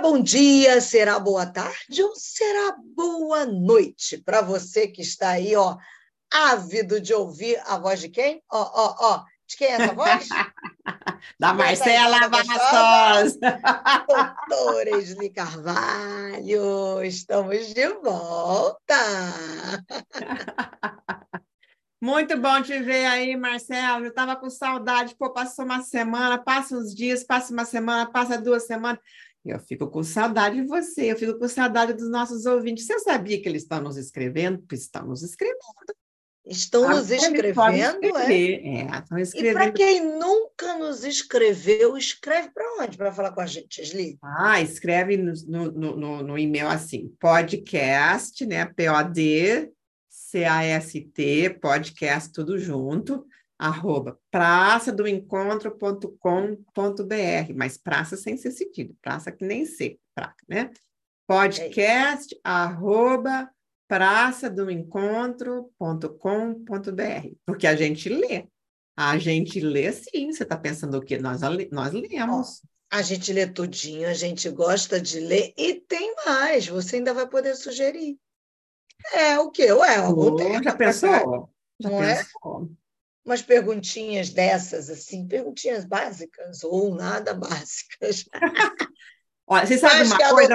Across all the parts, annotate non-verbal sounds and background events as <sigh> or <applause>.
bom dia, será boa tarde ou será boa noite para você que está aí, ó, ávido de ouvir a voz de quem? Ó, ó, ó, de quem é essa voz? <laughs> da Marcela Bastos. Doutora Esli Carvalho, estamos de volta. <laughs> Muito bom te ver aí, Marcelo. Eu estava com saudade. Pô, passou uma semana, passa uns dias, passa uma semana, passa duas semanas. Eu fico com saudade de você, eu fico com saudade dos nossos ouvintes. Você sabia que eles estão nos escrevendo? Estão nos escrevendo. Estão nos escrevendo, é? é estão escrevendo. E para quem nunca nos escreveu, escreve para onde para falar com a gente, Asli? Ah, escreve no, no, no, no e-mail assim, podcast, né? P-O-D, C-A-S-T, podcast, tudo junto, arroba praçadoencontro.com.br, mas praça sem ser sentido, praça que nem ser, praca, né? Podcast, é arroba praçadoencontro.com.br, porque a gente lê. A gente lê sim, você está pensando o quê? Nós, nós lemos. a gente lê tudinho, a gente gosta de ler e tem mais, você ainda vai poder sugerir. É o quê? Ué, algum oh, já pensou? Já Não é? pensou? É? Umas perguntinhas dessas, assim, perguntinhas básicas ou nada básicas. <laughs> Olha, você sabe Acho uma coisa?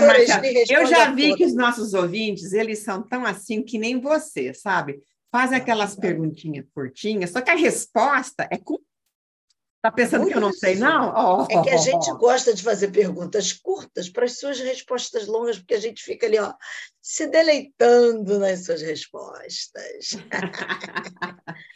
Eu já vi que os nossos ouvintes, eles são tão assim que nem você, sabe? Fazem aquelas perguntinhas curtinhas, só que a resposta é com Tá pensando que eu não sei, não? Oh, é que a gente gosta de fazer perguntas curtas para as suas respostas longas, porque a gente fica ali, ó, se deleitando nas suas respostas. <laughs>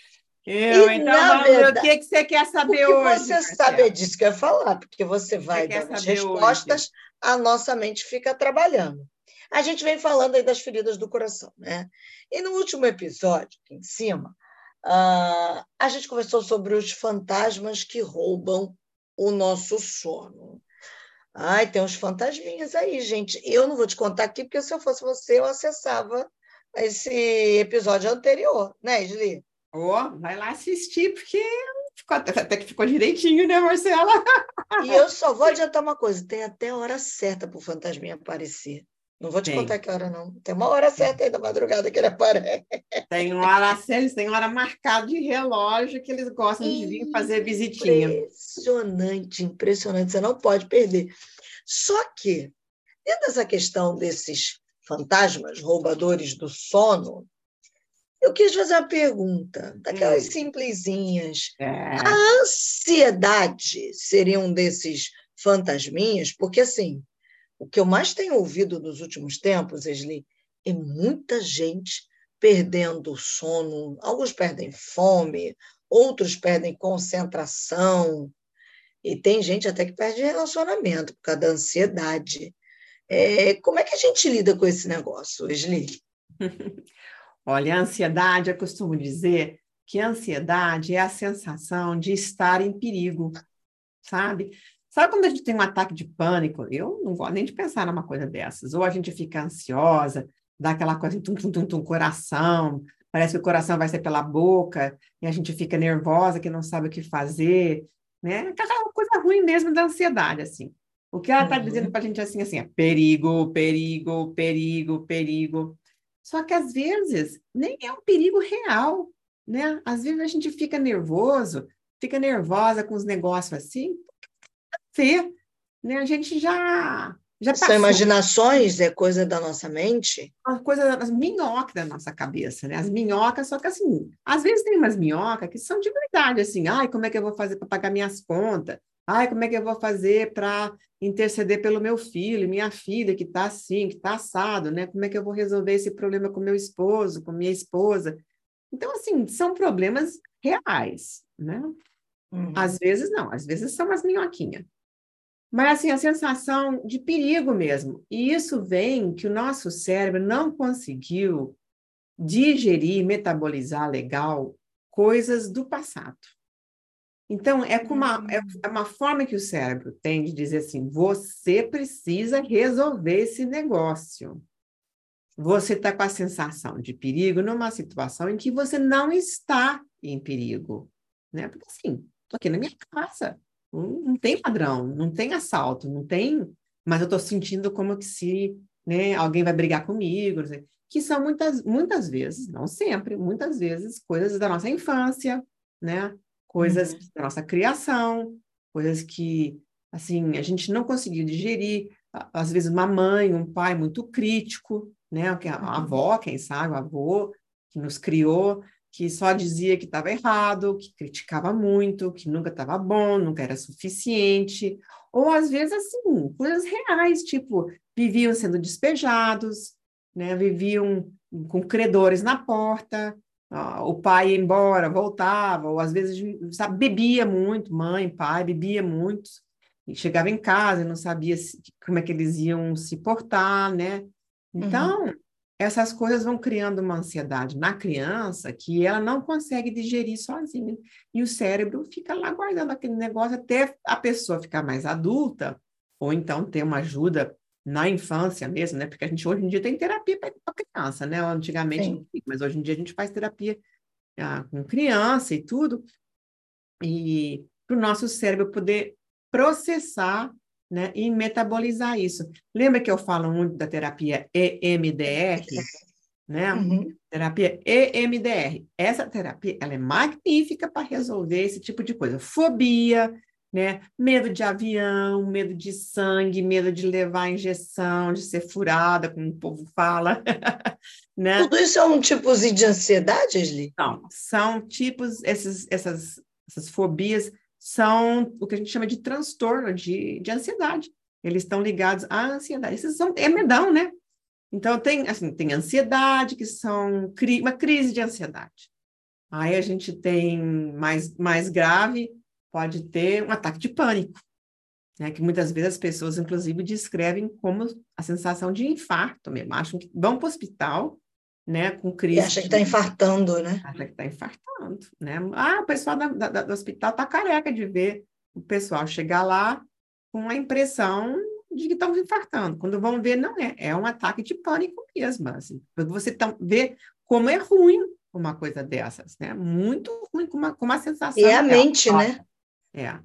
Eu, e, então verdade, o que, que você quer saber o que hoje? Você Marcelo? sabe é disso que eu ia falar, porque você vai dar as respostas, hoje? a nossa mente fica trabalhando. A gente vem falando aí das feridas do coração, né? E no último episódio, aqui em cima, uh, a gente conversou sobre os fantasmas que roubam o nosso sono. Ai, tem uns fantasminhas aí, gente. Eu não vou te contar aqui, porque se eu fosse você, eu acessava esse episódio anterior, né, Isli? Oh, vai lá assistir, porque ficou, até que ficou direitinho, né, Marcela? E eu só vou adiantar uma coisa: tem até a hora certa para o fantasminha aparecer. Não vou te tem. contar que hora, não. Tem uma hora certa aí da madrugada que ele aparece. Tem hora certa, tem hora marcada de relógio que eles gostam de vir fazer visitinha. Impressionante, impressionante. Você não pode perder. Só que, dentro dessa questão desses fantasmas roubadores do sono, eu quis fazer uma pergunta, daquelas hum. simplesinhas. É. A ansiedade seria um desses fantasminhas? Porque, assim, o que eu mais tenho ouvido nos últimos tempos, Esli, é muita gente perdendo o sono. Alguns perdem fome, outros perdem concentração. E tem gente até que perde relacionamento por causa da ansiedade. É, como é que a gente lida com esse negócio, Esli? <laughs> Olha, a ansiedade, eu costumo dizer que a ansiedade é a sensação de estar em perigo, sabe? Sabe quando a gente tem um ataque de pânico? Eu não gosto nem de pensar numa coisa dessas. Ou a gente fica ansiosa, dá aquela coisa, tum, tum, tum, tum, coração, parece que o coração vai ser pela boca, e a gente fica nervosa, que não sabe o que fazer, né? Aquela coisa ruim mesmo da ansiedade, assim. O que ela está uhum. dizendo para a gente assim, assim, é perigo, perigo, perigo, perigo. Só que às vezes nem é um perigo real, né? Às vezes a gente fica nervoso, fica nervosa com os negócios assim, ver, né? A gente já já São imaginações, é coisa da nossa mente? Uma coisa das minhocas da nossa cabeça, né? As minhocas, só que assim, às vezes tem umas minhocas que são de verdade, assim, ai, como é que eu vou fazer para pagar minhas contas? Ai, como é que eu vou fazer para interceder pelo meu filho, minha filha, que está assim, que está assado, né? Como é que eu vou resolver esse problema com meu esposo, com minha esposa? Então, assim, são problemas reais, né? Uhum. Às vezes não, às vezes são umas minhoquinhas. Mas, assim, a sensação de perigo mesmo. E isso vem que o nosso cérebro não conseguiu digerir, metabolizar legal coisas do passado. Então, é, uma, é, hum. é uma forma que o cérebro tem de dizer assim: você precisa resolver esse negócio. Você está com a sensação de perigo numa situação em que você não está em perigo. Né? Porque assim, estou aqui na minha casa, não, não tem ladrão, não tem assalto, não tem mas eu estou sentindo como que se né, alguém vai brigar comigo, que são muitas, muitas vezes, não sempre, muitas vezes, coisas da nossa infância, né? Coisas uhum. da nossa criação, coisas que, assim, a gente não conseguiu digerir. Às vezes, uma mãe, um pai muito crítico, né? A uhum. avó, quem sabe, o avô, que nos criou, que só dizia que estava errado, que criticava muito, que nunca estava bom, nunca era suficiente, ou às vezes assim, coisas reais, tipo, viviam sendo despejados, né? Viviam com credores na porta, o pai ia embora, voltava, ou às vezes sabe, bebia muito, mãe, pai, bebia muito, e chegava em casa e não sabia se, como é que eles iam se portar, né? Então, uhum essas coisas vão criando uma ansiedade na criança que ela não consegue digerir sozinha. E o cérebro fica lá guardando aquele negócio até a pessoa ficar mais adulta, ou então ter uma ajuda na infância mesmo, né? Porque a gente hoje em dia tem terapia para criança, né? Antigamente não tinha, mas hoje em dia a gente faz terapia ah, com criança e tudo. E para o nosso cérebro poder processar né, e metabolizar isso. Lembra que eu falo muito da terapia EMDR? Né? Uhum. Terapia EMDR. Essa terapia ela é magnífica para resolver esse tipo de coisa. Fobia, né? Medo de avião, medo de sangue, medo de levar injeção, de ser furada, como o povo fala. <laughs> né? Tudo isso é um tipo de ansiedade, Asli? Não, são tipos, esses, essas, essas fobias são o que a gente chama de transtorno de, de ansiedade. Eles estão ligados à ansiedade. Esses são, é medão, né? Então, tem, assim, tem ansiedade, que são cri, uma crise de ansiedade. Aí a gente tem mais, mais grave, pode ter um ataque de pânico, né? que muitas vezes as pessoas, inclusive, descrevem como a sensação de infarto mesmo. Acham que vão para o hospital né, com crise. E acha que está infartando, né? Acha que está infartando, né? Ah, o pessoal da, da, do hospital está careca de ver o pessoal chegar lá com a impressão de que estão infartando. Quando vão ver, não é, é um ataque de pânico mesmo, assim. Você tá, vê como é ruim uma coisa dessas, né? Muito ruim, com uma, com uma sensação. E é a mente, né? É.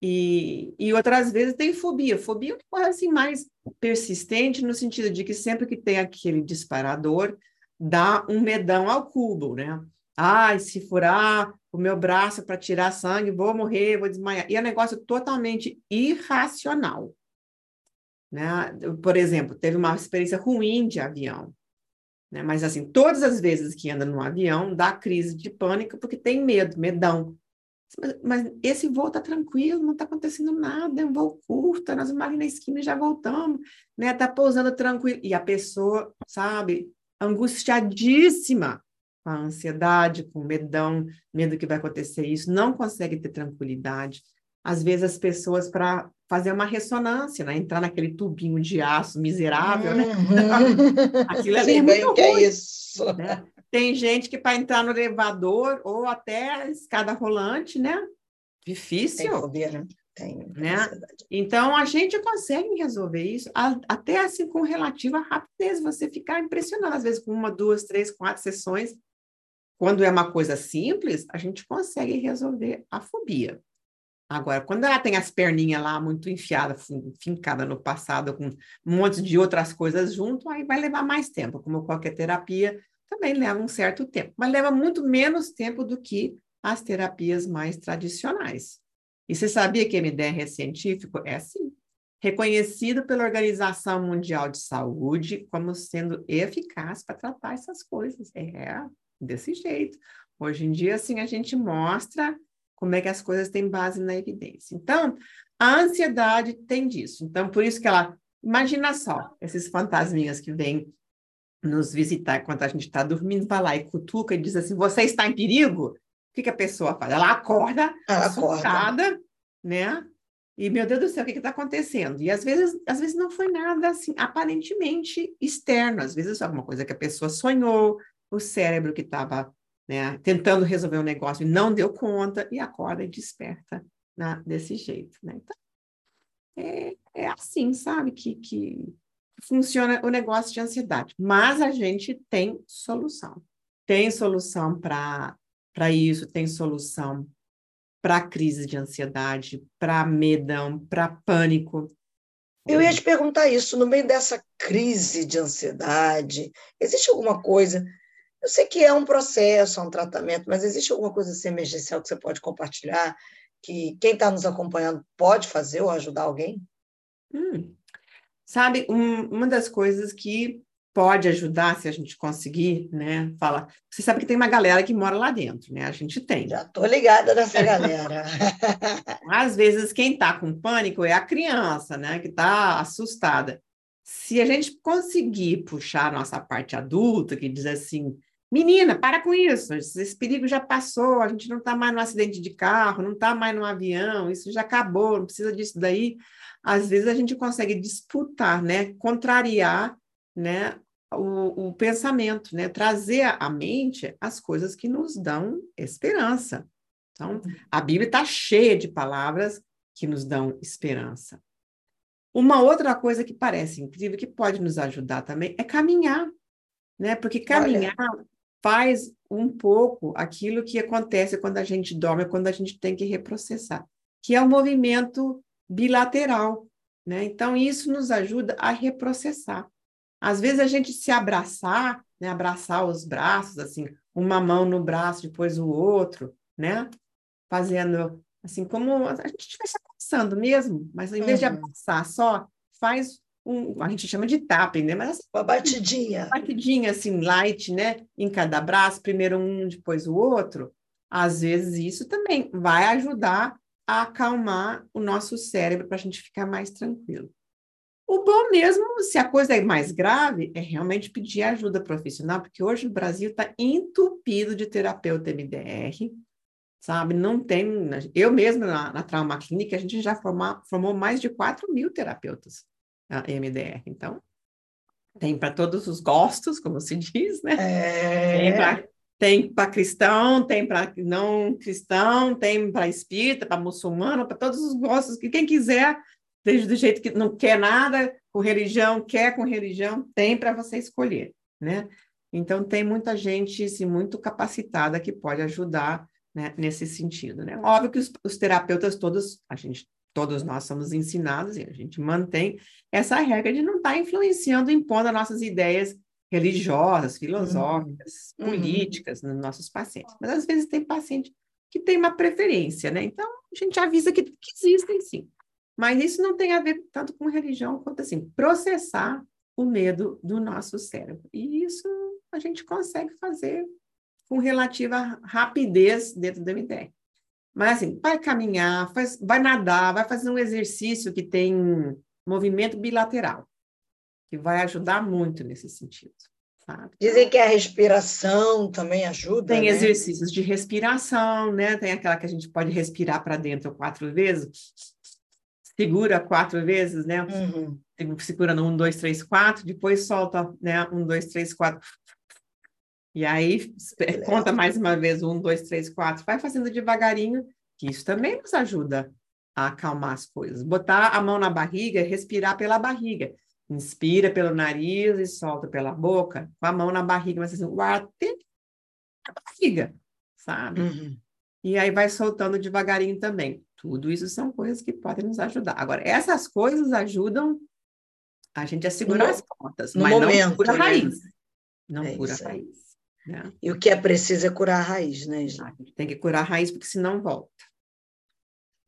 E, e outras vezes tem fobia. Fobia é coisa assim mais persistente, no sentido de que sempre que tem aquele disparador, dá um medão ao cubo, né? Ai, se furar o meu braço para tirar sangue, vou morrer, vou desmaiar. E é um negócio totalmente irracional. Né? Por exemplo, teve uma experiência ruim de avião. Né? Mas, assim, todas as vezes que anda no avião, dá crise de pânico porque tem medo, medão. Mas, esse voo está tranquilo, não está acontecendo nada, é um voo curto, nós vamos ali na esquina e já voltamos, né? Está pousando tranquilo. E a pessoa, sabe, angustiadíssima com a ansiedade, com o medão, medo que vai acontecer isso, não consegue ter tranquilidade. Às vezes as pessoas para fazer uma ressonância, né? entrar naquele tubinho de aço miserável, né? Uhum. <laughs> Aquilo é muito que ruim, é isso. Né? Tem gente que para entrar no elevador ou até escada rolante, né? Difícil. Tem fobia, né? Tem, né? Então, a gente consegue resolver isso até assim com relativa rapidez. Você ficar impressionado, às vezes, com uma, duas, três, quatro sessões. Quando é uma coisa simples, a gente consegue resolver a fobia. Agora, quando ela tem as perninhas lá muito enfiadas, fincada no passado, com um monte de outras coisas junto, aí vai levar mais tempo. Como qualquer terapia, também leva um certo tempo, mas leva muito menos tempo do que as terapias mais tradicionais. E você sabia que MDR é científico? É sim. Reconhecido pela Organização Mundial de Saúde como sendo eficaz para tratar essas coisas. É desse jeito. Hoje em dia, assim, a gente mostra como é que as coisas têm base na evidência. Então, a ansiedade tem disso. Então, por isso que ela. Imagina só, esses fantasminhas que vêm nos visitar quando a gente está dormindo, vai lá e cutuca e diz assim: Você está em perigo? O que, que a pessoa faz? Ela acorda, Ela assustada, acorda. né? E, meu Deus do céu, o que está acontecendo? E às vezes, às vezes não foi nada assim, aparentemente externo, às vezes é alguma coisa que a pessoa sonhou, o cérebro que estava né, tentando resolver um negócio e não deu conta, e acorda e desperta né, desse jeito. Né? Então, é, é assim, sabe, que, que funciona o negócio de ansiedade. Mas a gente tem solução. Tem solução para isso, tem solução para crise de ansiedade, para medão, para pânico. Eu ia te perguntar isso, no meio dessa crise de ansiedade, existe alguma coisa? Eu sei que é um processo, é um tratamento, mas existe alguma coisa assim, emergencial que você pode compartilhar, que quem está nos acompanhando pode fazer ou ajudar alguém? Hum. Sabe, um, uma das coisas que pode ajudar se a gente conseguir, né? Fala, você sabe que tem uma galera que mora lá dentro, né? A gente tem. Já tô ligada nessa galera. <laughs> Às vezes quem está com pânico é a criança, né? Que está assustada. Se a gente conseguir puxar a nossa parte adulta, que diz assim, menina, para com isso, esse perigo já passou, a gente não está mais no acidente de carro, não está mais no avião, isso já acabou, não precisa disso daí. Às vezes a gente consegue disputar, né? Contrariar né, o, o pensamento, né? trazer à mente as coisas que nos dão esperança. Então, a Bíblia está cheia de palavras que nos dão esperança. Uma outra coisa que parece incrível, que pode nos ajudar também, é caminhar, né? Porque caminhar Olha. faz um pouco aquilo que acontece quando a gente dorme, quando a gente tem que reprocessar, que é o movimento bilateral, né? Então, isso nos ajuda a reprocessar. Às vezes a gente se abraçar, né, abraçar os braços, assim, uma mão no braço, depois o outro, né? Fazendo assim, como a gente estivesse abraçando mesmo, mas em vez de uhum. abraçar só, faz um, a gente chama de tapping, né? Mas assim, uma batidinha. Uma batidinha, assim, light, né? Em cada braço, primeiro um, depois o outro. Às vezes isso também vai ajudar a acalmar o nosso cérebro para a gente ficar mais tranquilo. O bom mesmo, se a coisa é mais grave, é realmente pedir ajuda profissional, porque hoje o Brasil está entupido de terapeuta MDR, sabe? Não tem. Eu mesmo, na, na Trauma Clínica, a gente já formou mais de 4 mil terapeutas a MDR. Então, tem para todos os gostos, como se diz, né? É... Tem para cristão, tem para não cristão, tem para espírita, para muçulmano, para todos os gostos, que quem quiser desde do jeito que não quer nada com religião, quer com religião, tem para você escolher, né? Então, tem muita gente assim, muito capacitada que pode ajudar né, nesse sentido, né? Óbvio que os, os, terapeutas todos, a gente, todos nós somos ensinados e a gente mantém essa regra de não estar tá influenciando, impondo as nossas ideias religiosas, filosóficas, uhum. políticas nos nossos pacientes. Mas, às vezes, tem paciente que tem uma preferência, né? Então, a gente avisa que, que existem, sim. Mas isso não tem a ver tanto com religião quanto assim, processar o medo do nosso cérebro. E isso a gente consegue fazer com relativa rapidez dentro do MDR. Mas assim, vai caminhar, faz, vai nadar, vai fazer um exercício que tem movimento bilateral, que vai ajudar muito nesse sentido. Sabe? Dizem que a respiração também ajuda. Tem né? exercícios de respiração, né? Tem aquela que a gente pode respirar para dentro quatro vezes segura quatro vezes, né? Uhum. Segura no um, dois, três, quatro, depois solta, né? Um, dois, três, quatro. E aí Beleza. conta mais uma vez, um, dois, três, quatro. Vai fazendo devagarinho, que isso também nos ajuda a acalmar as coisas. Botar a mão na barriga respirar pela barriga. Inspira pelo nariz e solta pela boca, com a mão na barriga, mas assim, o ar até a barriga, sabe? Uhum. E aí vai soltando devagarinho também. Tudo isso são coisas que podem nos ajudar. Agora, essas coisas ajudam a gente a segurar no, as pontas, mas momento, não cura a né? raiz. Não é cura a raiz. Né? E o que é preciso é curar a raiz, né, gente? Tem que curar a raiz, porque senão volta.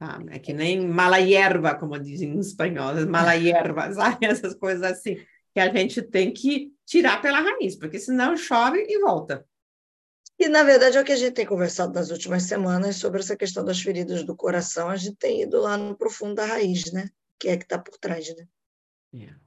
Tá? É que nem mala hierba, como dizem em espanhol, mala hierba, <laughs> sabe? Essas coisas assim, que a gente tem que tirar pela raiz, porque senão chove e volta. E, na verdade, é o que a gente tem conversado nas últimas semanas sobre essa questão das feridas do coração. A gente tem ido lá no profundo da raiz, né? Que é que está por trás, né? Yeah.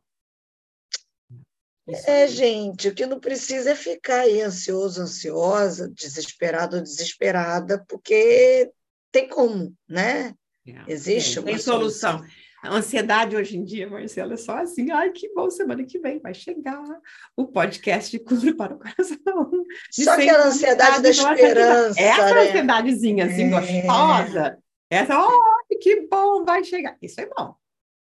É. é, gente, o que não precisa é ficar aí ansioso, ansiosa, desesperado ou desesperada, porque tem como, né? Yeah. Existe tem, solução. solução. A ansiedade hoje em dia, Marcela, é só assim, ai, que bom, semana que vem vai chegar o podcast de cura para o coração. Só que a ansiedade da esperança. Essa né? ansiedadezinha, assim, é. gostosa, essa, oh, que bom, vai chegar. Isso é bom.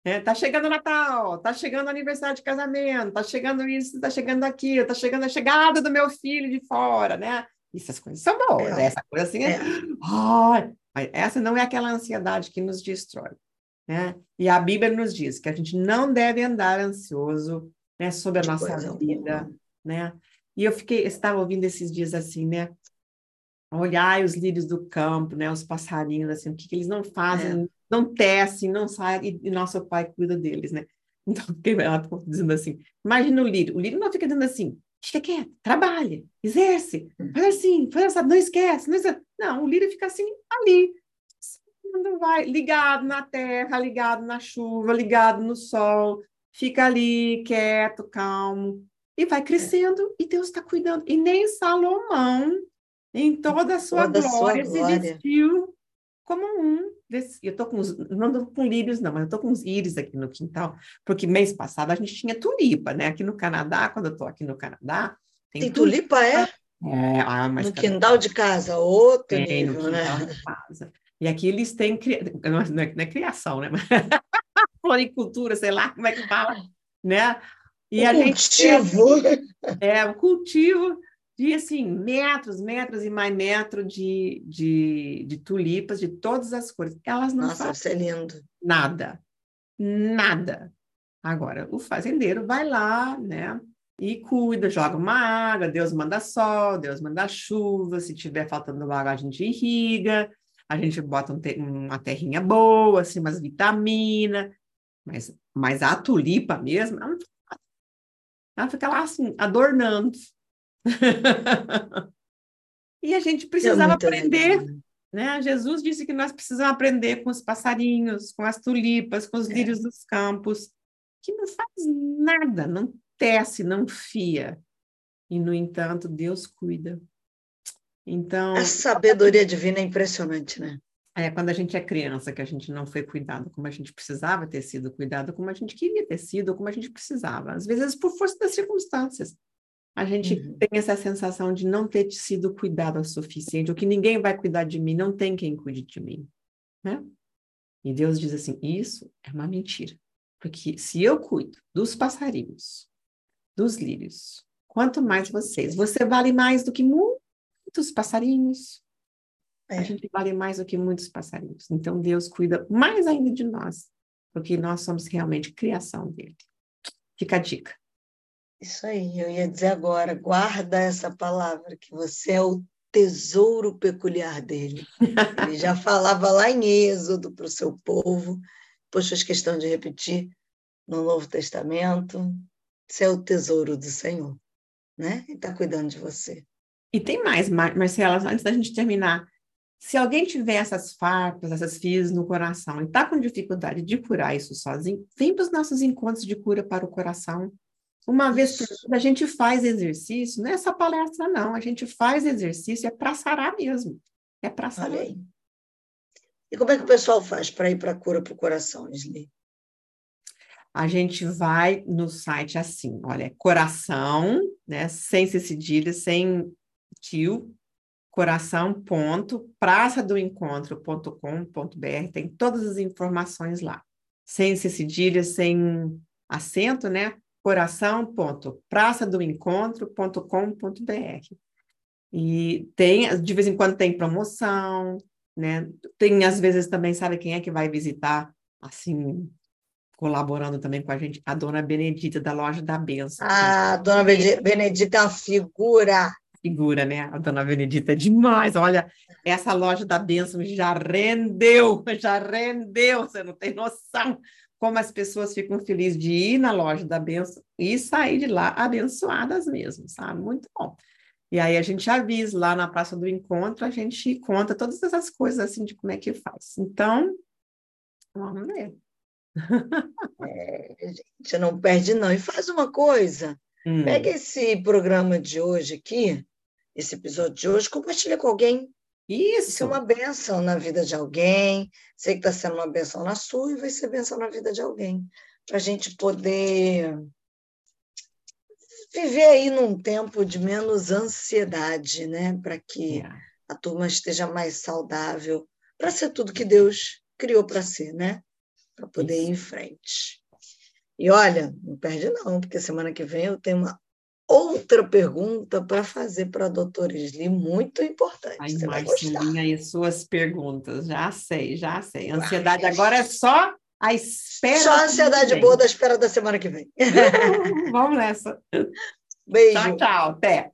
É, tá chegando o Natal, tá chegando o aniversário de casamento, tá chegando isso, tá chegando aquilo, tá chegando a chegada do meu filho de fora, né? Essas coisas são boas, é. né? Essa coisa assim é. é. Oh, mas essa não é aquela ansiedade que nos destrói. né? E a Bíblia nos diz que a gente não deve andar ansioso, né, sobre a nossa vida, né? E eu fiquei, estava ouvindo esses dias assim, né? Olhar os lírios do campo, né? Os passarinhos, assim, o que, que eles não fazem, é. não tecem, não saem, e, e, nosso pai cuida deles, né? <laughs> Então, ela ficou dizendo assim, imagina o lírio, o lírio não fica dizendo assim, fica quieto, trabalha, exerce, hum. faz assim, faz assim, não esquece, não esquece. Não, o lírio fica assim, ali, não vai, ligado na terra, ligado na chuva, ligado no sol, fica ali quieto, calmo, e vai crescendo, e Deus está cuidando. E nem Salomão, em toda a sua, toda glória, sua glória, se vestiu como um. Eu estou com os, não estou com lírios, não, mas eu estou com os íris aqui no quintal, porque mês passado a gente tinha tulipa, né? Aqui no Canadá, quando eu estou aqui no Canadá. Tem, tem tulipa, é? É, ah, no quintal de casa, outro nível, no né? De casa. E aqui eles têm, não é, não é criação, né? <laughs> Floricultura, sei lá como é que fala, né? E o a cultivo. Gente, é, o cultivo de, assim, metros, metros e mais metros de, de, de tulipas de todas as cores. Elas não Nossa, fazem é nada, nada. Agora, o fazendeiro vai lá, né? E cuida, joga uma água, Deus manda sol, Deus manda chuva, se tiver faltando água, a gente irriga, a gente bota um te uma terrinha boa, assim, umas vitaminas, mas, mas a tulipa mesmo, ela, ela fica lá assim, adornando. <laughs> e a gente precisava é aprender, legal. né? Jesus disse que nós precisamos aprender com os passarinhos, com as tulipas, com os é. lírios dos campos, que não faz nada, não tece, não fia. E, no entanto, Deus cuida. Então. A sabedoria divina é impressionante, né? É quando a gente é criança, que a gente não foi cuidado como a gente precisava ter sido cuidado, como a gente queria ter sido, como a gente precisava. Às vezes, por força das circunstâncias. A gente uhum. tem essa sensação de não ter sido cuidado o suficiente, ou que ninguém vai cuidar de mim, não tem quem cuide de mim. Né? E Deus diz assim: isso é uma mentira. Porque se eu cuido dos passarinhos, dos lírios, quanto mais vocês, você vale mais do que muitos passarinhos. É. A gente vale mais do que muitos passarinhos. Então, Deus cuida mais ainda de nós, porque nós somos realmente criação dele. Fica a dica. Isso aí, eu ia dizer agora, guarda essa palavra, que você é o tesouro peculiar dele. Ele já <laughs> falava lá em Êxodo para o seu povo, depois fez questão de repetir no Novo Testamento. Você é o tesouro do Senhor, né? Ele está cuidando de você. E tem mais, Marcela, antes da gente terminar. Se alguém tiver essas farpas, essas fias no coração e está com dificuldade de curar isso sozinho, vem para os nossos encontros de cura para o coração. Uma vez por semana a gente faz exercício, não é essa palestra, não. A gente faz exercício, é para sarar mesmo. É para sarar. E como é que o pessoal faz para ir para a cura para o coração, Isli? A gente vai no site assim, olha, coração, né, sem cedilha, sem tio, coração ponto, praça do encontro.com.br, tem todas as informações lá. Sem cedilha, sem acento, né? Coração ponto, praça do encontro.com.br. E tem, de vez em quando tem promoção, né? Tem às vezes também, sabe quem é que vai visitar assim colaborando também com a gente, a dona Benedita, da Loja da Benção. Ah, a dona Benedita é uma figura figura, né? A dona Benedita é demais. Olha, essa loja da bênção já rendeu, já rendeu. Você não tem noção como as pessoas ficam felizes de ir na loja da bênção e sair de lá abençoadas mesmo, sabe? Muito bom. E aí a gente avisa lá na Praça do Encontro, a gente conta todas essas coisas assim de como é que faz. Então, vamos ver. É, gente, não perde não. E faz uma coisa, hum. pega esse programa de hoje aqui, esse episódio de hoje, compartilha com alguém. Isso. Isso é uma benção na vida de alguém. Sei que está sendo uma benção na sua e vai ser benção na vida de alguém. Para a gente poder viver aí num tempo de menos ansiedade, né? Para que. É. a turma esteja mais saudável, para ser tudo que Deus criou para ser, né? Para poder ir em frente. E olha, não perde não, porque semana que vem eu tenho uma outra pergunta para fazer para a doutora Sli, muito importante. Ai, Marcelinha, e suas perguntas, já sei, já sei. Ansiedade agora é só A espera. Só a ansiedade boa da espera da semana que vem. <laughs> Vamos nessa. Beijo. Tchau, tchau. Até.